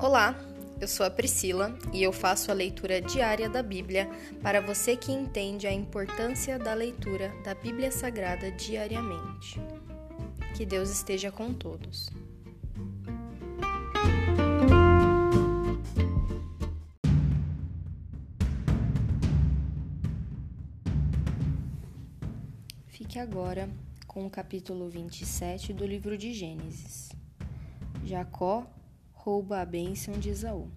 Olá, eu sou a Priscila e eu faço a leitura diária da Bíblia para você que entende a importância da leitura da Bíblia Sagrada diariamente. Que Deus esteja com todos. Fique agora com o capítulo 27 do livro de Gênesis. Jacó rouba a bênção de Esaú.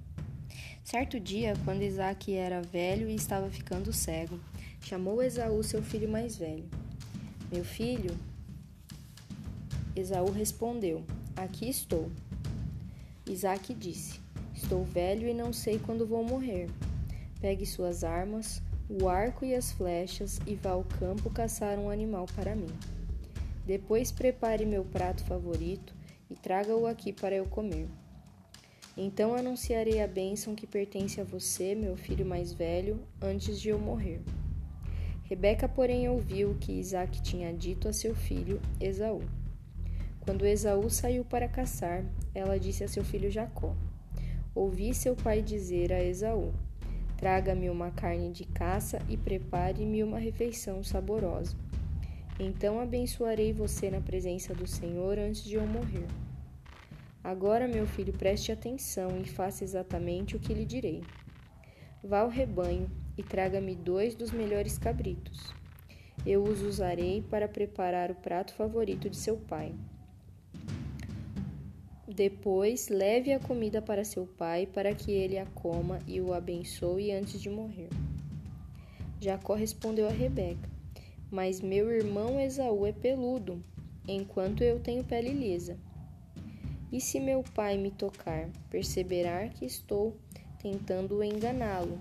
Certo dia, quando Isaac era velho e estava ficando cego, chamou Esaú, seu filho mais velho. Meu filho? Esaú respondeu: Aqui estou. Isaac disse: Estou velho e não sei quando vou morrer. Pegue suas armas, o arco e as flechas e vá ao campo caçar um animal para mim. Depois prepare meu prato favorito e traga-o aqui para eu comer. Então anunciarei a bênção que pertence a você, meu filho mais velho, antes de eu morrer. Rebeca, porém, ouviu o que Isaac tinha dito a seu filho Esaú. Quando Esaú saiu para caçar, ela disse a seu filho Jacó: Ouvi seu pai dizer a Esaú: Traga-me uma carne de caça e prepare-me uma refeição saborosa. Então abençoarei você na presença do Senhor antes de eu morrer. Agora, meu filho, preste atenção e faça exatamente o que lhe direi. Vá ao rebanho e traga-me dois dos melhores cabritos. Eu os usarei para preparar o prato favorito de seu pai. Depois, leve a comida para seu pai, para que ele a coma e o abençoe antes de morrer. Jacó respondeu a Rebeca: Mas meu irmão Esaú é peludo, enquanto eu tenho pele lisa. E se meu pai me tocar, perceberá que estou tentando enganá-lo.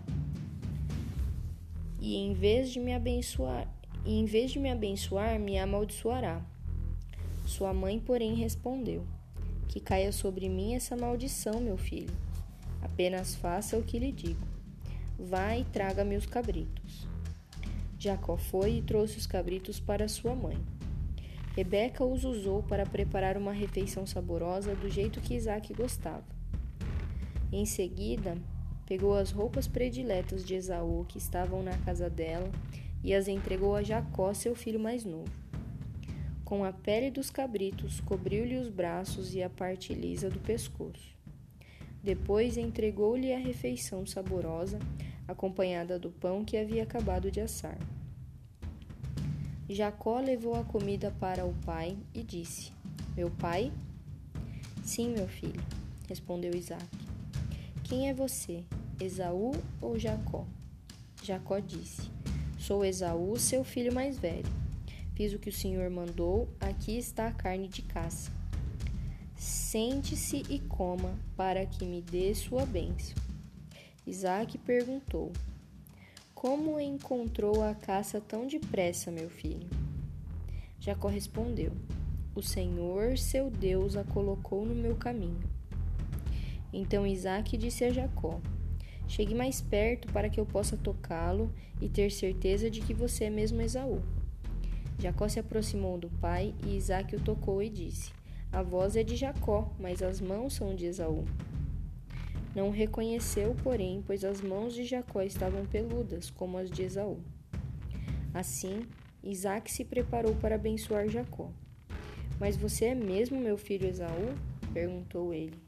E em vez de me abençoar, e em vez de me abençoar, me amaldiçoará. Sua mãe, porém, respondeu: que caia sobre mim essa maldição, meu filho. Apenas faça o que lhe digo. Vá e traga-me os cabritos. Jacó foi e trouxe os cabritos para sua mãe. Rebeca os usou para preparar uma refeição saborosa do jeito que Isaac gostava. Em seguida, pegou as roupas prediletas de Esaú que estavam na casa dela e as entregou a Jacó, seu filho mais novo. Com a pele dos cabritos, cobriu-lhe os braços e a parte lisa do pescoço. Depois entregou-lhe a refeição saborosa, acompanhada do pão que havia acabado de assar. Jacó levou a comida para o pai e disse: Meu pai? Sim, meu filho, respondeu Isaac. Quem é você, Esaú ou Jacó? Jacó disse: Sou Esaú, seu filho mais velho. Fiz o que o Senhor mandou, aqui está a carne de caça. Sente-se e coma, para que me dê sua bênção. Isaac perguntou: Como encontrou a caça tão depressa, meu filho? Jacó respondeu: O Senhor, seu Deus, a colocou no meu caminho. Então Isaac disse a Jacó: Chegue mais perto para que eu possa tocá-lo e ter certeza de que você é mesmo Esaú. Jacó se aproximou do pai e Isaque o tocou e disse: A voz é de Jacó, mas as mãos são de Esaú. Não o reconheceu, porém, pois as mãos de Jacó estavam peludas, como as de Esaú. Assim, Isaac se preparou para abençoar Jacó. Mas você é mesmo meu filho Esaú? perguntou ele.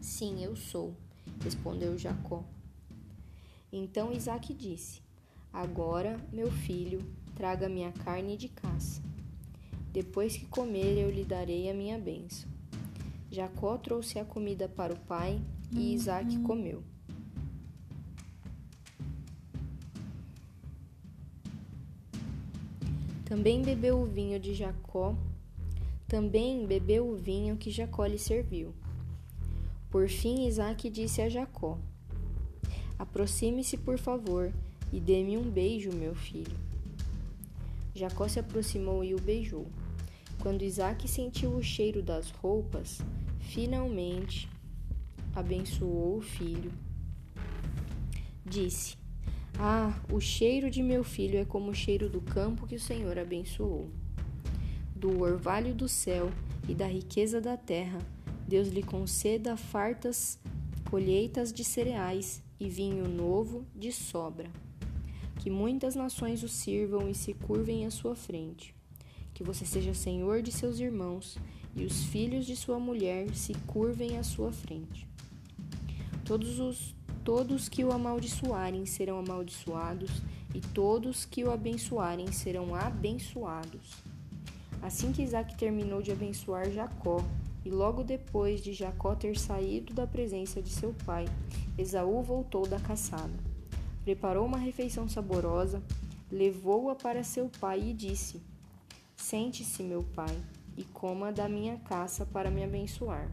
Sim, eu sou, respondeu Jacó. Então Isaac disse: Agora, meu filho, traga-me a carne de caça. Depois que comer, eu lhe darei a minha bênção. Jacó trouxe a comida para o pai e Isaac uhum. comeu. Também bebeu o vinho de Jacó, também bebeu o vinho que Jacó lhe serviu. Por fim, Isaac disse a Jacó: Aproxime-se, por favor, e dê-me um beijo, meu filho. Jacó se aproximou e o beijou. Quando Isaac sentiu o cheiro das roupas, finalmente abençoou o filho. Disse: Ah, o cheiro de meu filho é como o cheiro do campo que o Senhor abençoou. Do orvalho do céu e da riqueza da terra, Deus lhe conceda fartas colheitas de cereais e vinho novo de sobra. Que muitas nações o sirvam e se curvem à sua frente. Que você seja senhor de seus irmãos e os filhos de sua mulher se curvem à sua frente. Todos os todos que o amaldiçoarem serão amaldiçoados e todos que o abençoarem serão abençoados. Assim que Isaac terminou de abençoar Jacó, e logo depois de Jacó ter saído da presença de seu pai, Esaú voltou da caçada. Preparou uma refeição saborosa, levou-a para seu pai e disse: Sente-se, meu pai, e coma da minha caça para me abençoar.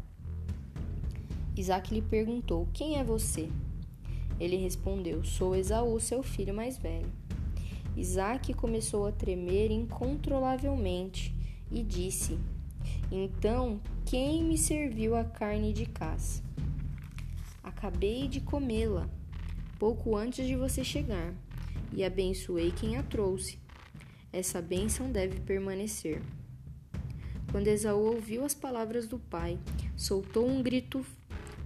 Isaac lhe perguntou: Quem é você? Ele respondeu: Sou Esaú, seu filho mais velho. Isaac começou a tremer incontrolavelmente e disse: Então, quem me serviu a carne de caça? Acabei de comê-la pouco antes de você chegar e abençoei quem a trouxe. Essa bênção deve permanecer. Quando Esaú ouviu as palavras do pai, soltou um grito,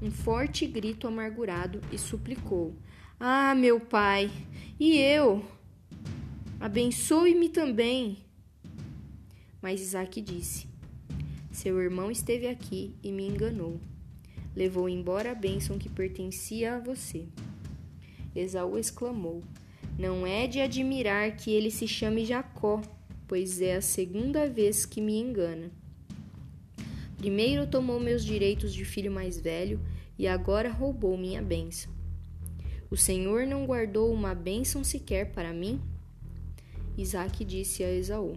um forte grito amargurado e suplicou: Ah, meu pai, e eu? Abençoe-me também. Mas Isaac disse: Seu irmão esteve aqui e me enganou. Levou embora a bênção que pertencia a você. Esaú exclamou: Não é de admirar que ele se chame Jacó, pois é a segunda vez que me engana. Primeiro tomou meus direitos de filho mais velho e agora roubou minha bênção. O Senhor não guardou uma bênção sequer para mim? Isaac disse a Esaú: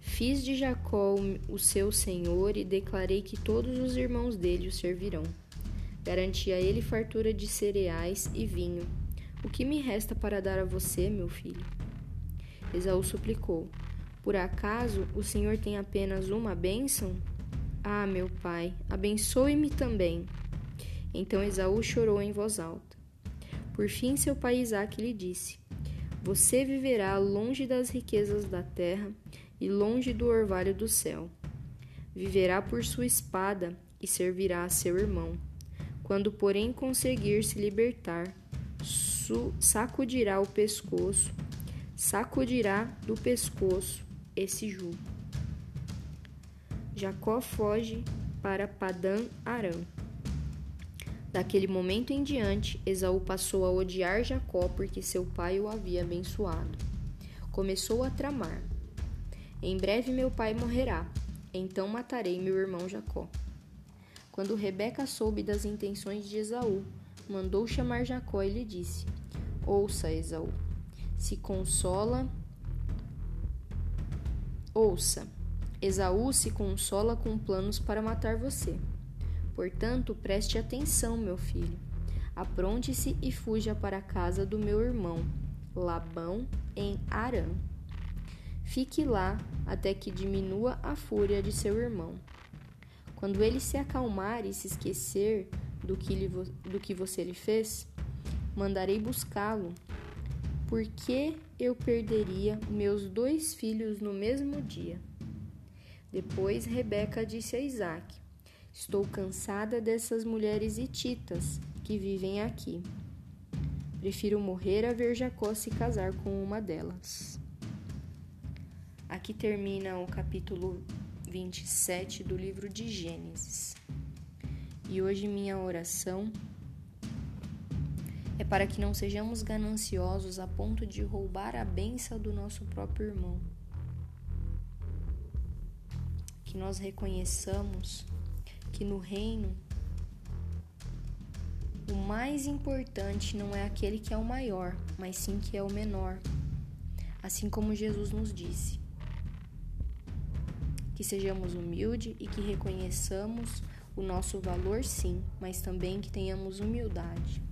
Fiz de Jacó o seu senhor e declarei que todos os irmãos dele o servirão. Garanti a ele fartura de cereais e vinho. O que me resta para dar a você, meu filho? Esaú suplicou: Por acaso o senhor tem apenas uma bênção? Ah, meu pai, abençoe-me também. Então Esaú chorou em voz alta. Por fim, seu pai Isaque lhe disse: Você viverá longe das riquezas da terra e longe do orvalho do céu. Viverá por sua espada e servirá a seu irmão. Quando, porém, conseguir se libertar, sacudirá o pescoço, sacudirá do pescoço esse jugo. Jacó foge para Padã Arã. Daquele momento em diante, Esaú passou a odiar Jacó porque seu pai o havia abençoado. Começou a tramar: em breve meu pai morrerá, então matarei meu irmão Jacó. Quando Rebeca soube das intenções de Esaú, mandou chamar Jacó e lhe disse: Ouça, Esaú, se consola. Ouça, Esaú se consola com planos para matar você. Portanto, preste atenção, meu filho. Apronte-se e fuja para a casa do meu irmão, Labão, em Arã. Fique lá até que diminua a fúria de seu irmão. Quando ele se acalmar e se esquecer do que, lhe, do que você lhe fez, mandarei buscá-lo. Por que eu perderia meus dois filhos no mesmo dia? Depois Rebeca disse a Isaac: Estou cansada dessas mulheres hititas que vivem aqui. Prefiro morrer a ver Jacó se casar com uma delas. Aqui termina o capítulo 27 do livro de Gênesis. E hoje minha oração é para que não sejamos gananciosos a ponto de roubar a benção do nosso próprio irmão. Que nós reconheçamos que no reino o mais importante não é aquele que é o maior, mas sim que é o menor. Assim como Jesus nos disse que sejamos humildes e que reconheçamos o nosso valor, sim, mas também que tenhamos humildade.